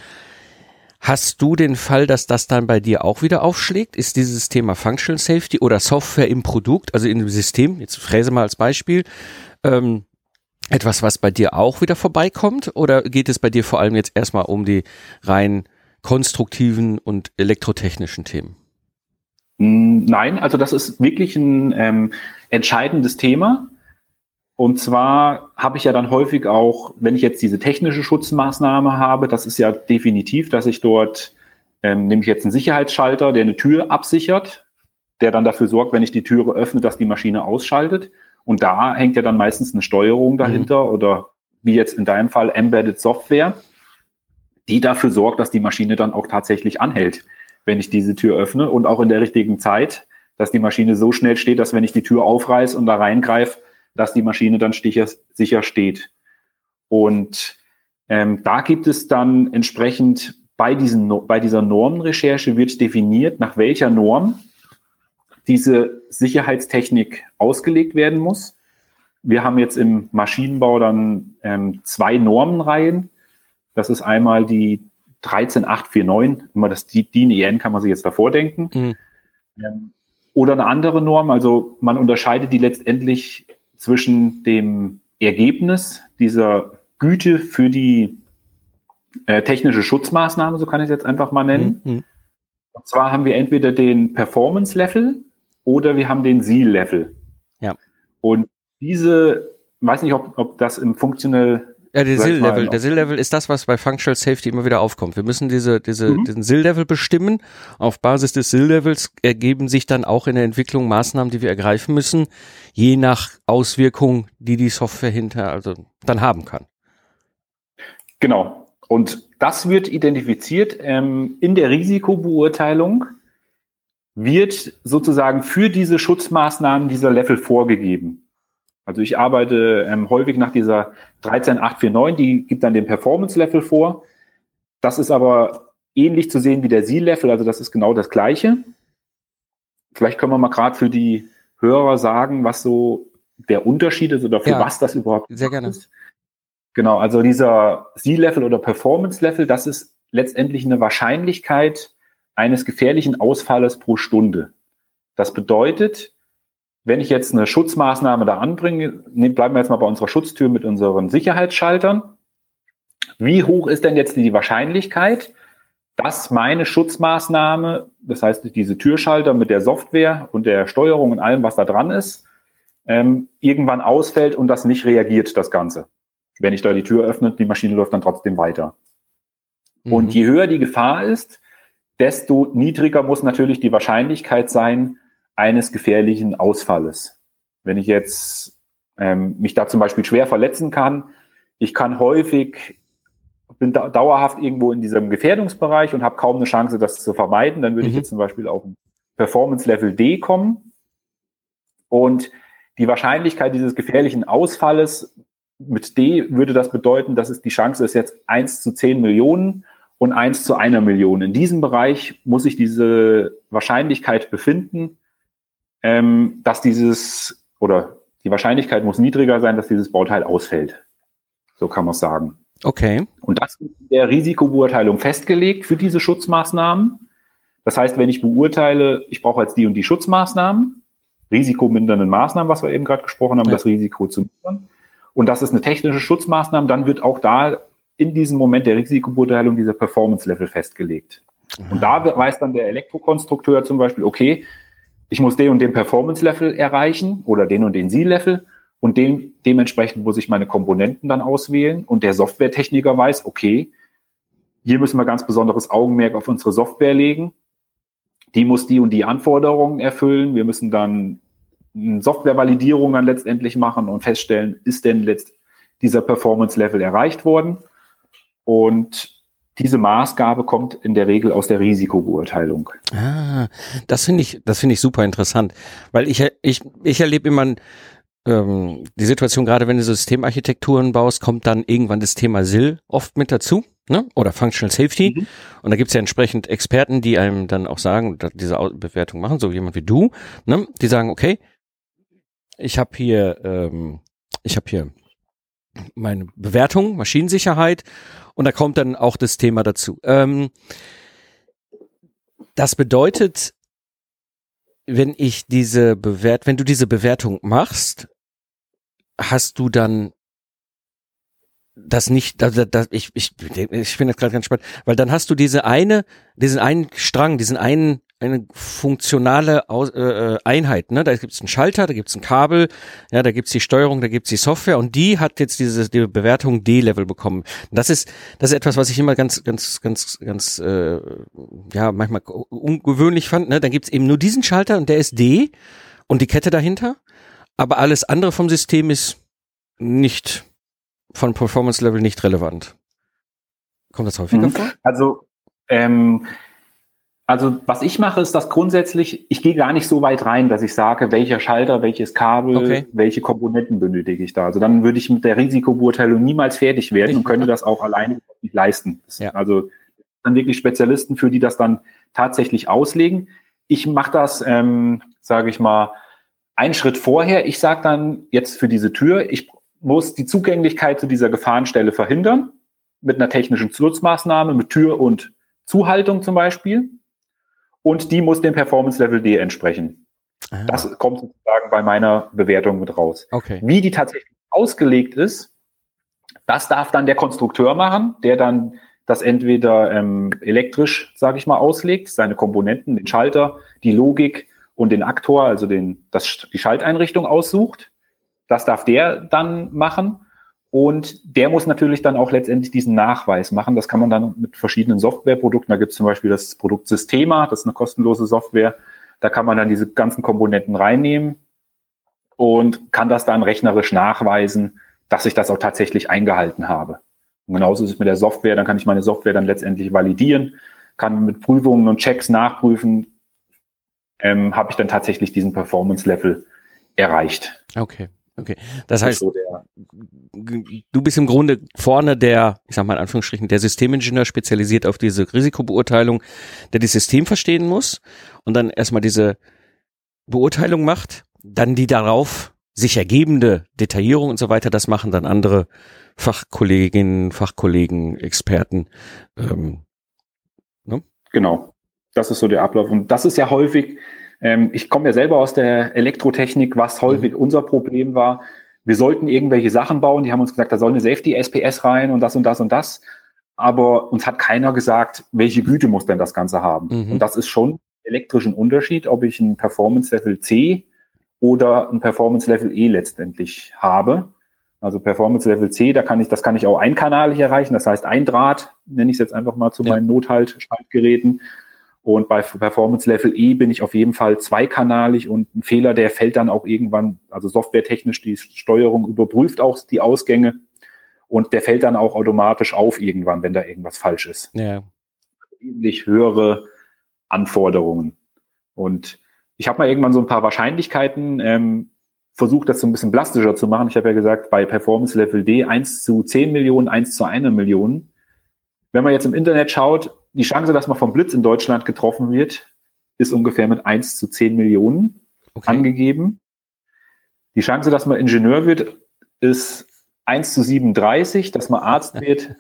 Hast du den Fall, dass das dann bei dir auch wieder aufschlägt? Ist dieses Thema Functional Safety oder Software im Produkt, also in dem System, jetzt fräse mal als Beispiel, ähm, etwas, was bei dir auch wieder vorbeikommt? Oder geht es bei dir vor allem jetzt erstmal um die rein konstruktiven und elektrotechnischen Themen? Nein, also das ist wirklich ein ähm, entscheidendes Thema. Und zwar habe ich ja dann häufig auch, wenn ich jetzt diese technische Schutzmaßnahme habe, das ist ja definitiv, dass ich dort, ähm, nehme ich jetzt einen Sicherheitsschalter, der eine Tür absichert, der dann dafür sorgt, wenn ich die Türe öffne, dass die Maschine ausschaltet. Und da hängt ja dann meistens eine Steuerung dahinter mhm. oder wie jetzt in deinem Fall Embedded Software, die dafür sorgt, dass die Maschine dann auch tatsächlich anhält wenn ich diese Tür öffne und auch in der richtigen Zeit, dass die Maschine so schnell steht, dass wenn ich die Tür aufreiß und da reingreife, dass die Maschine dann sicher, sicher steht. Und ähm, da gibt es dann entsprechend bei, diesen, bei dieser Normenrecherche wird definiert, nach welcher Norm diese Sicherheitstechnik ausgelegt werden muss. Wir haben jetzt im Maschinenbau dann ähm, zwei Normenreihen. Das ist einmal die 13849, immer das DIN EN kann man sich jetzt davor denken. Mhm. Ähm, oder eine andere Norm, also man unterscheidet die letztendlich zwischen dem Ergebnis dieser Güte für die äh, technische Schutzmaßnahme, so kann ich es jetzt einfach mal nennen. Mhm. Und zwar haben wir entweder den Performance Level oder wir haben den Seal Level. Ja. Und diese, weiß nicht, ob, ob das im funktionell ja, der SIL-Level. Der SIL-Level ist das, was bei Functional Safety immer wieder aufkommt. Wir müssen diese, diese, mhm. diesen SIL-Level bestimmen. Auf Basis des SIL-Levels ergeben sich dann auch in der Entwicklung Maßnahmen, die wir ergreifen müssen, je nach Auswirkung, die die Software hinter also dann haben kann. Genau. Und das wird identifiziert ähm, in der Risikobeurteilung wird sozusagen für diese Schutzmaßnahmen dieser Level vorgegeben. Also ich arbeite ähm, häufig nach dieser 13849, die gibt dann den Performance-Level vor. Das ist aber ähnlich zu sehen wie der Seal-Level, also das ist genau das Gleiche. Vielleicht können wir mal gerade für die Hörer sagen, was so der Unterschied ist oder für ja, was das überhaupt sehr gerne. ist. Genau, also dieser Seal-Level oder Performance-Level, das ist letztendlich eine Wahrscheinlichkeit eines gefährlichen Ausfalles pro Stunde. Das bedeutet, wenn ich jetzt eine Schutzmaßnahme da anbringe, ne, bleiben wir jetzt mal bei unserer Schutztür mit unseren Sicherheitsschaltern. Wie hoch ist denn jetzt die Wahrscheinlichkeit, dass meine Schutzmaßnahme, das heißt diese Türschalter mit der Software und der Steuerung und allem, was da dran ist, ähm, irgendwann ausfällt und das nicht reagiert, das Ganze. Wenn ich da die Tür öffne, die Maschine läuft dann trotzdem weiter. Mhm. Und je höher die Gefahr ist, desto niedriger muss natürlich die Wahrscheinlichkeit sein, eines gefährlichen Ausfalles. Wenn ich jetzt ähm, mich da zum Beispiel schwer verletzen kann, ich kann häufig, bin da, dauerhaft irgendwo in diesem Gefährdungsbereich und habe kaum eine Chance, das zu vermeiden, dann würde mhm. ich jetzt zum Beispiel auf ein Performance Level D kommen. Und die Wahrscheinlichkeit dieses gefährlichen Ausfalles mit D würde das bedeuten, dass es die Chance ist jetzt eins zu zehn Millionen und eins zu einer Million. In diesem Bereich muss ich diese Wahrscheinlichkeit befinden, ähm, dass dieses oder die Wahrscheinlichkeit muss niedriger sein, dass dieses Bauteil ausfällt. So kann man es sagen. Okay. Und das wird in der Risikobeurteilung festgelegt für diese Schutzmaßnahmen. Das heißt, wenn ich beurteile, ich brauche jetzt die und die Schutzmaßnahmen, risikomindernden Maßnahmen, was wir eben gerade gesprochen haben, ja. das Risiko zu mindern. Und das ist eine technische Schutzmaßnahme, dann wird auch da in diesem Moment der Risikobeurteilung dieser Performance-Level festgelegt. Und da weiß dann der Elektrokonstrukteur zum Beispiel, okay, ich muss den und den Performance-Level erreichen oder den und den Seal-Level und dem, dementsprechend muss ich meine Komponenten dann auswählen und der Softwaretechniker weiß, okay, hier müssen wir ganz besonderes Augenmerk auf unsere Software legen. Die muss die und die Anforderungen erfüllen. Wir müssen dann eine Softwarevalidierung dann letztendlich machen und feststellen, ist denn letzt dieser Performance-Level erreicht worden? Und diese Maßgabe kommt in der Regel aus der Risikobeurteilung. Ah, das finde ich, das finde ich super interessant, weil ich, ich, ich erlebe immer ähm, die Situation, gerade wenn du Systemarchitekturen baust, kommt dann irgendwann das Thema SIL oft mit dazu. Ne? Oder Functional Safety. Mhm. Und da gibt's ja entsprechend Experten, die einem dann auch sagen, diese Bewertung machen, so jemand wie du, ne? die sagen, okay, ich habe hier, ähm, ich habe hier meine Bewertung, Maschinensicherheit und da kommt dann auch das Thema dazu. Ähm, das bedeutet, wenn ich diese Bewert, wenn du diese Bewertung machst, hast du dann das nicht, das, das, ich, ich, ich finde das gerade ganz spannend, weil dann hast du diese eine, diesen einen Strang, diesen einen eine funktionale Aus, äh, äh, Einheit. Ne? Da gibt es einen Schalter, da gibt es ein Kabel, ja, da gibt es die Steuerung, da gibt es die Software und die hat jetzt diese die Bewertung D-Level bekommen. Das ist das ist etwas, was ich immer ganz ganz ganz ganz äh, ja manchmal ungewöhnlich fand. Ne? Dann gibt es eben nur diesen Schalter und der ist D und die Kette dahinter, aber alles andere vom System ist nicht von Performance Level nicht relevant. Kommt das häufiger mhm. vor? Also ähm, also was ich mache, ist das grundsätzlich, ich gehe gar nicht so weit rein, dass ich sage, welcher Schalter, welches Kabel, okay. welche Komponenten benötige ich da. Also dann würde ich mit der Risikobeurteilung niemals fertig werden ich und könnte das auch alleine nicht leisten. Ja. Also dann wirklich Spezialisten, für die das dann tatsächlich auslegen. Ich mache das, ähm, sage ich mal, einen Schritt vorher. Ich sage dann jetzt für diese Tür, ich muss die Zugänglichkeit zu dieser Gefahrenstelle verhindern mit einer technischen Schutzmaßnahme, mit Tür und Zuhaltung zum Beispiel und die muss dem Performance Level D entsprechen. Ah. Das kommt sozusagen bei meiner Bewertung mit raus. Okay. Wie die tatsächlich ausgelegt ist, das darf dann der Konstrukteur machen, der dann das entweder ähm, elektrisch, sage ich mal, auslegt, seine Komponenten, den Schalter, die Logik und den Aktor, also den, das, die Schalteinrichtung aussucht. Das darf der dann machen. Und der muss natürlich dann auch letztendlich diesen Nachweis machen. Das kann man dann mit verschiedenen Softwareprodukten. Da gibt es zum Beispiel das Produkt Systema, das ist eine kostenlose Software. Da kann man dann diese ganzen Komponenten reinnehmen und kann das dann rechnerisch nachweisen, dass ich das auch tatsächlich eingehalten habe. Und genauso ist es mit der Software. Dann kann ich meine Software dann letztendlich validieren, kann mit Prüfungen und Checks nachprüfen, ähm, habe ich dann tatsächlich diesen Performance-Level erreicht. Okay. Okay, das heißt, so du bist im Grunde vorne der, ich sag mal in Anführungsstrichen, der Systemingenieur spezialisiert auf diese Risikobeurteilung, der das System verstehen muss und dann erstmal diese Beurteilung macht, dann die darauf sich ergebende Detaillierung und so weiter, das machen dann andere Fachkolleginnen, Fachkollegen, Experten. Ähm, ne? Genau, das ist so der Ablauf und das ist ja häufig ähm, ich komme ja selber aus der Elektrotechnik, was häufig mhm. unser Problem war. Wir sollten irgendwelche Sachen bauen, die haben uns gesagt, da soll eine Safety SPS rein und das und das und das. Aber uns hat keiner gesagt, welche Güte muss denn das Ganze haben. Mhm. Und das ist schon elektrischen Unterschied, ob ich ein Performance Level C oder ein Performance Level E letztendlich habe. Also Performance Level C, da kann ich, das kann ich auch einkanalig erreichen. Das heißt, ein Draht, nenne ich es jetzt einfach mal zu ja. meinen Nothalt-Schaltgeräten. Und bei Performance Level E bin ich auf jeden Fall zweikanalig und ein Fehler, der fällt dann auch irgendwann, also softwaretechnisch die Steuerung überprüft auch die Ausgänge und der fällt dann auch automatisch auf irgendwann, wenn da irgendwas falsch ist. Ja. Wesentlich höhere Anforderungen. Und ich habe mal irgendwann so ein paar Wahrscheinlichkeiten ähm, versucht, das so ein bisschen plastischer zu machen. Ich habe ja gesagt, bei Performance Level D 1 zu 10 Millionen, 1 zu 1 Million. Wenn man jetzt im Internet schaut, die Chance, dass man vom Blitz in Deutschland getroffen wird, ist ungefähr mit 1 zu 10 Millionen okay. angegeben. Die Chance, dass man Ingenieur wird, ist 1 zu 37, dass man Arzt wird,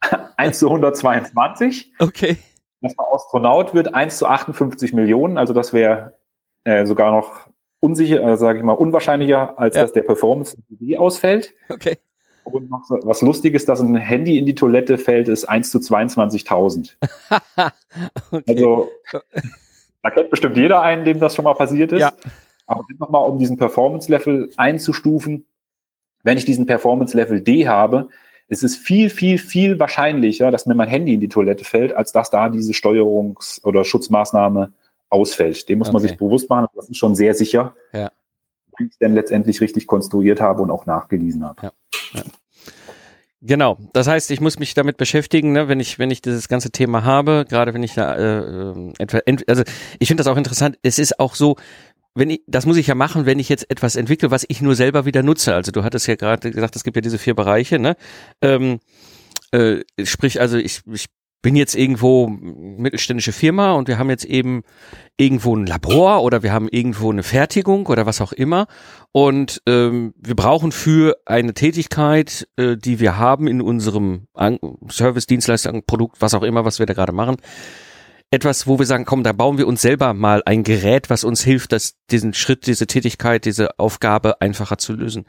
1 zu 122. Okay. Dass man Astronaut wird, 1 zu 58 Millionen. Also das wäre äh, sogar noch unsicher, äh, sage ich mal, unwahrscheinlicher, als ja. dass der Performance ausfällt. Okay. Und noch so, was Lustiges, dass ein Handy in die Toilette fällt, ist 1 zu 22.000. okay. Also, da kennt bestimmt jeder einen, dem das schon mal passiert ist. Ja. Aber nochmal, um diesen Performance-Level einzustufen, wenn ich diesen Performance-Level D habe, ist es viel, viel, viel wahrscheinlicher, dass mir mein Handy in die Toilette fällt, als dass da diese Steuerungs- oder Schutzmaßnahme ausfällt. Dem muss okay. man sich bewusst machen. Das ist schon sehr sicher. Ja wie ich denn letztendlich richtig konstruiert habe und auch nachgewiesen habe. Ja. Genau. Das heißt, ich muss mich damit beschäftigen, ne, wenn ich wenn ich dieses ganze Thema habe, gerade wenn ich da äh, äh etwa also ich finde das auch interessant. Es ist auch so, wenn ich, das muss ich ja machen, wenn ich jetzt etwas entwickle, was ich nur selber wieder nutze. Also du hattest ja gerade gesagt, es gibt ja diese vier Bereiche, ne? Ähm, äh, sprich, also ich, ich bin jetzt irgendwo mittelständische Firma und wir haben jetzt eben irgendwo ein Labor oder wir haben irgendwo eine Fertigung oder was auch immer und ähm, wir brauchen für eine Tätigkeit, äh, die wir haben in unserem An Service, Dienstleistung, Produkt, was auch immer, was wir da gerade machen, etwas, wo wir sagen, komm, da bauen wir uns selber mal ein Gerät, was uns hilft, dass diesen Schritt, diese Tätigkeit, diese Aufgabe einfacher zu lösen.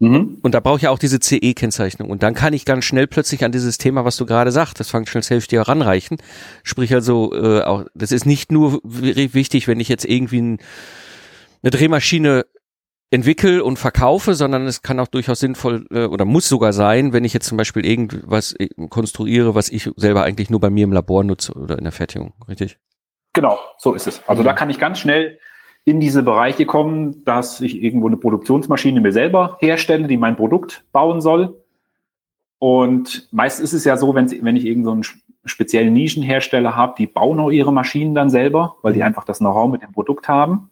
Mhm. Und da brauche ich ja auch diese CE-Kennzeichnung. Und dann kann ich ganz schnell plötzlich an dieses Thema, was du gerade sagst, das Functional Safety ranreichen. Sprich also, äh, auch, das ist nicht nur wichtig, wenn ich jetzt irgendwie ein, eine Drehmaschine entwickle und verkaufe, sondern es kann auch durchaus sinnvoll äh, oder muss sogar sein, wenn ich jetzt zum Beispiel irgendwas äh, konstruiere, was ich selber eigentlich nur bei mir im Labor nutze oder in der Fertigung, richtig? Genau, so ist es. Also mhm. da kann ich ganz schnell in diese Bereiche kommen, dass ich irgendwo eine Produktionsmaschine mir selber herstelle, die mein Produkt bauen soll. Und meist ist es ja so, wenn, ich irgendeinen so speziellen Nischenhersteller habe, die bauen auch ihre Maschinen dann selber, weil die einfach das Know-how mit dem Produkt haben.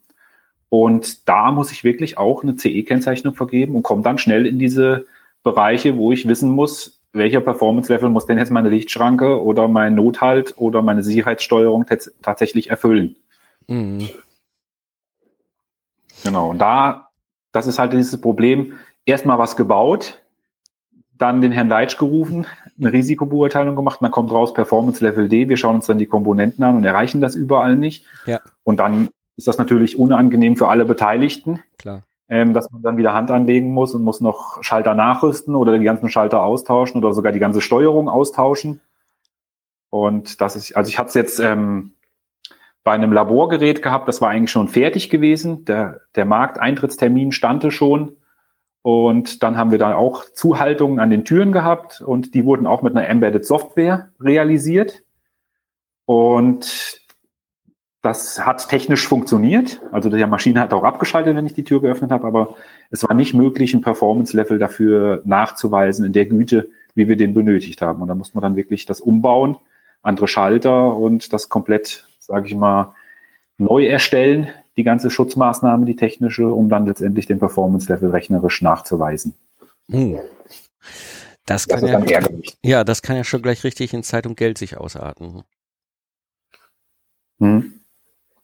Und da muss ich wirklich auch eine CE-Kennzeichnung vergeben und komme dann schnell in diese Bereiche, wo ich wissen muss, welcher Performance-Level muss denn jetzt meine Lichtschranke oder mein Nothalt oder meine Sicherheitssteuerung tatsächlich erfüllen. Mhm. Genau, und da, das ist halt dieses Problem, erstmal was gebaut, dann den Herrn Leitsch gerufen, eine Risikobeurteilung gemacht, dann kommt raus Performance Level D, wir schauen uns dann die Komponenten an und erreichen das überall nicht. Ja. Und dann ist das natürlich unangenehm für alle Beteiligten. Klar. Ähm, dass man dann wieder Hand anlegen muss und muss noch Schalter nachrüsten oder die ganzen Schalter austauschen oder sogar die ganze Steuerung austauschen. Und das ist, also ich hatte es jetzt ähm, bei einem Laborgerät gehabt, das war eigentlich schon fertig gewesen. Der, der Markteintrittstermin stande schon. Und dann haben wir da auch Zuhaltungen an den Türen gehabt und die wurden auch mit einer Embedded Software realisiert. Und das hat technisch funktioniert. Also die Maschine hat auch abgeschaltet, wenn ich die Tür geöffnet habe, aber es war nicht möglich, ein Performance-Level dafür nachzuweisen in der Güte, wie wir den benötigt haben. Und da muss man dann wirklich das umbauen, andere Schalter und das komplett, sage ich mal, neu erstellen, die ganze Schutzmaßnahme, die technische, um dann letztendlich den Performance-Level rechnerisch nachzuweisen. Hm. Das, das kann ja, ja, das kann ja schon gleich richtig in Zeit und Geld sich ausarten. Hm.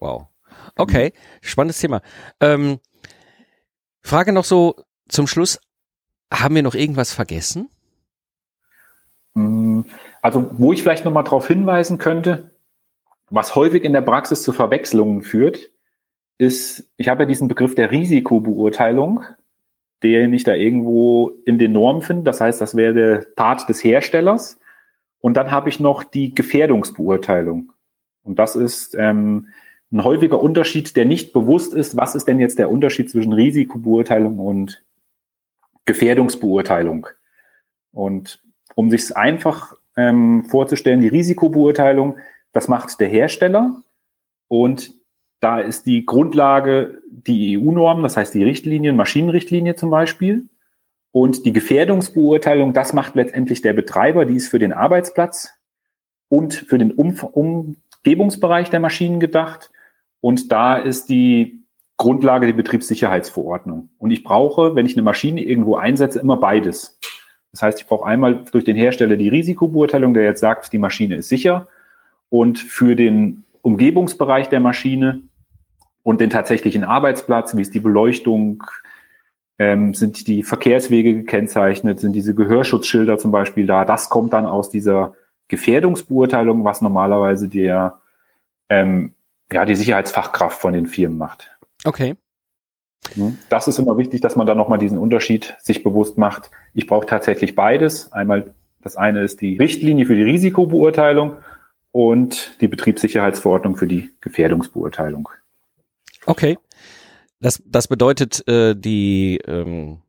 Wow. Okay, spannendes Thema. Ähm, Frage noch so zum Schluss. Haben wir noch irgendwas vergessen? Hm, also, wo ich vielleicht nochmal darauf hinweisen könnte, was häufig in der Praxis zu Verwechslungen führt, ist, ich habe ja diesen Begriff der Risikobeurteilung, den ich da irgendwo in den Normen finde. Das heißt, das wäre der Part des Herstellers. Und dann habe ich noch die Gefährdungsbeurteilung. Und das ist ähm, ein häufiger Unterschied, der nicht bewusst ist, was ist denn jetzt der Unterschied zwischen Risikobeurteilung und Gefährdungsbeurteilung. Und um sich es einfach ähm, vorzustellen, die Risikobeurteilung, das macht der Hersteller und da ist die Grundlage die EU-Norm, das heißt die Richtlinien, Maschinenrichtlinie zum Beispiel. Und die Gefährdungsbeurteilung, das macht letztendlich der Betreiber, die ist für den Arbeitsplatz und für den um Umgebungsbereich der Maschinen gedacht. Und da ist die Grundlage die Betriebssicherheitsverordnung. Und ich brauche, wenn ich eine Maschine irgendwo einsetze, immer beides. Das heißt, ich brauche einmal durch den Hersteller die Risikobeurteilung, der jetzt sagt, die Maschine ist sicher. Und für den Umgebungsbereich der Maschine und den tatsächlichen Arbeitsplatz, wie ist die Beleuchtung, ähm, sind die Verkehrswege gekennzeichnet, sind diese Gehörschutzschilder zum Beispiel da. Das kommt dann aus dieser Gefährdungsbeurteilung, was normalerweise der ähm, ja, die Sicherheitsfachkraft von den Firmen macht. Okay. Hm? Das ist immer wichtig, dass man da nochmal diesen Unterschied sich bewusst macht. Ich brauche tatsächlich beides. Einmal, das eine ist die Richtlinie für die Risikobeurteilung und die Betriebssicherheitsverordnung für die Gefährdungsbeurteilung. Okay. Das, das bedeutet, äh, die ähm,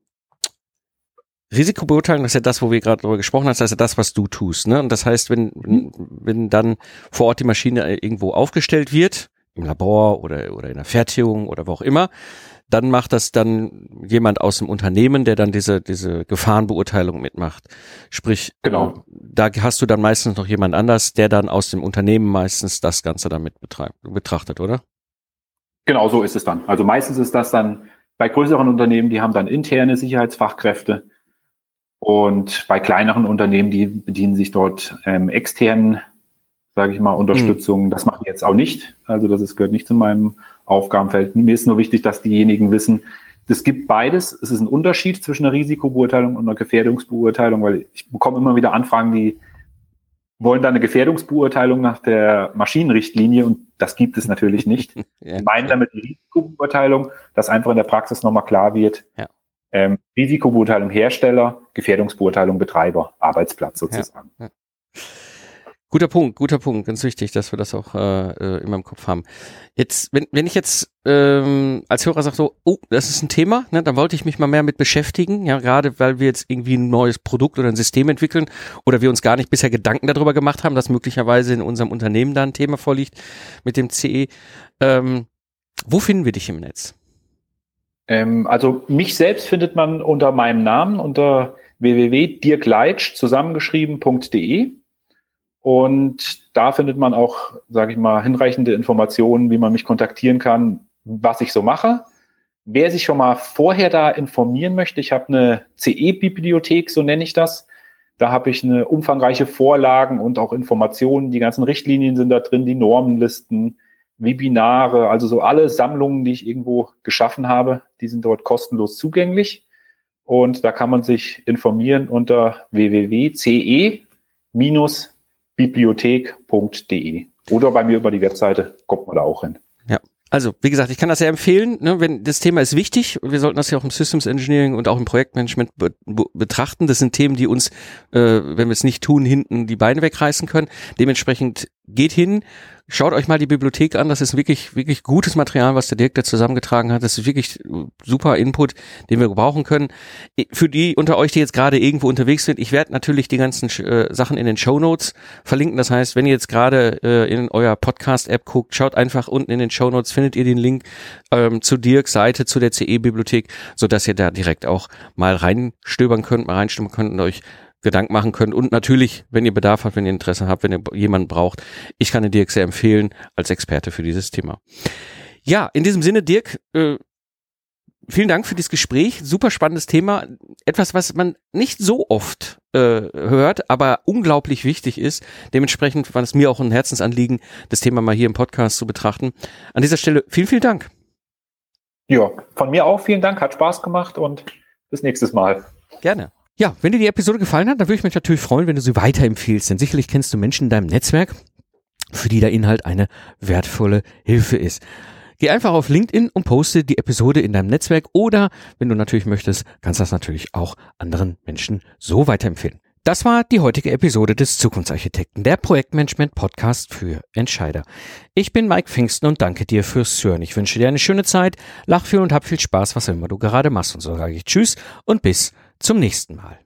Risikobeurteilung, das ist ja das, wo wir gerade darüber gesprochen haben, das ist ja das, was du tust. Ne? Und das heißt, wenn, wenn, wenn dann vor Ort die Maschine irgendwo aufgestellt wird, im Labor oder, oder in der Fertigung oder wo auch immer. Dann macht das dann jemand aus dem Unternehmen, der dann diese, diese Gefahrenbeurteilung mitmacht. Sprich, genau. Äh, da hast du dann meistens noch jemand anders, der dann aus dem Unternehmen meistens das Ganze damit betrachtet, oder? Genau so ist es dann. Also meistens ist das dann bei größeren Unternehmen, die haben dann interne Sicherheitsfachkräfte und bei kleineren Unternehmen, die bedienen sich dort ähm, externen, sage ich mal, Unterstützung. Mhm. Das mache ich jetzt auch nicht. Also das ist, gehört nicht zu meinem Aufgabenfeld. Mir ist nur wichtig, dass diejenigen wissen, es gibt beides. Es ist ein Unterschied zwischen einer Risikobeurteilung und einer Gefährdungsbeurteilung, weil ich bekomme immer wieder Anfragen, die wollen da eine Gefährdungsbeurteilung nach der Maschinenrichtlinie und das gibt es natürlich nicht. ja, meinen damit die Risikobeurteilung, dass einfach in der Praxis nochmal klar wird, ja. ähm, Risikobeurteilung Hersteller, Gefährdungsbeurteilung Betreiber, Arbeitsplatz sozusagen. Ja, Guter Punkt, guter Punkt, ganz wichtig, dass wir das auch äh, äh, immer im Kopf haben. Jetzt, wenn, wenn ich jetzt ähm, als Hörer sage so, oh, das ist ein Thema, ne, dann wollte ich mich mal mehr mit beschäftigen, ja, gerade weil wir jetzt irgendwie ein neues Produkt oder ein System entwickeln oder wir uns gar nicht bisher Gedanken darüber gemacht haben, dass möglicherweise in unserem Unternehmen da ein Thema vorliegt mit dem CE. Ähm, wo finden wir dich im Netz? Ähm, also mich selbst findet man unter meinem Namen unter www.dirkleitsch zusammengeschrieben.de und da findet man auch, sage ich mal, hinreichende Informationen, wie man mich kontaktieren kann, was ich so mache. Wer sich schon mal vorher da informieren möchte, ich habe eine CE-Bibliothek, so nenne ich das. Da habe ich eine umfangreiche Vorlagen und auch Informationen. Die ganzen Richtlinien sind da drin, die Normenlisten, Webinare, also so alle Sammlungen, die ich irgendwo geschaffen habe, die sind dort kostenlos zugänglich. Und da kann man sich informieren unter www.ce- bibliothek.de oder bei mir über die Webseite kommt man da auch hin. Ja. Also, wie gesagt, ich kann das sehr empfehlen, ne, wenn das Thema ist wichtig, wir sollten das ja auch im Systems Engineering und auch im Projektmanagement be betrachten. Das sind Themen, die uns, äh, wenn wir es nicht tun, hinten die Beine wegreißen können. Dementsprechend geht hin, Schaut euch mal die Bibliothek an. Das ist wirklich, wirklich gutes Material, was der Dirk da zusammengetragen hat. Das ist wirklich super Input, den wir brauchen können. Für die unter euch, die jetzt gerade irgendwo unterwegs sind, ich werde natürlich die ganzen äh, Sachen in den Show Notes verlinken. Das heißt, wenn ihr jetzt gerade äh, in euer Podcast-App guckt, schaut einfach unten in den Show Notes, findet ihr den Link ähm, zu Dirks Seite, zu der CE-Bibliothek, so dass ihr da direkt auch mal reinstöbern könnt, mal reinstimmen könnt und euch Gedanken machen könnt. Und natürlich, wenn ihr Bedarf habt, wenn ihr Interesse habt, wenn ihr jemanden braucht, ich kann den Dirk sehr empfehlen als Experte für dieses Thema. Ja, in diesem Sinne, Dirk, äh, vielen Dank für dieses Gespräch. Super spannendes Thema. Etwas, was man nicht so oft äh, hört, aber unglaublich wichtig ist. Dementsprechend war es mir auch ein Herzensanliegen, das Thema mal hier im Podcast zu betrachten. An dieser Stelle vielen, vielen Dank. Ja, von mir auch vielen Dank. Hat Spaß gemacht und bis nächstes Mal. Gerne. Ja, wenn dir die Episode gefallen hat, dann würde ich mich natürlich freuen, wenn du sie weiterempfiehlst, denn sicherlich kennst du Menschen in deinem Netzwerk, für die der Inhalt eine wertvolle Hilfe ist. Geh einfach auf LinkedIn und poste die Episode in deinem Netzwerk oder, wenn du natürlich möchtest, kannst du das natürlich auch anderen Menschen so weiterempfehlen. Das war die heutige Episode des Zukunftsarchitekten, der Projektmanagement Podcast für Entscheider. Ich bin Mike Pfingsten und danke dir fürs Hören. Ich wünsche dir eine schöne Zeit, lach viel und hab viel Spaß, was immer du gerade machst. Und so sage ich Tschüss und bis zum nächsten Mal.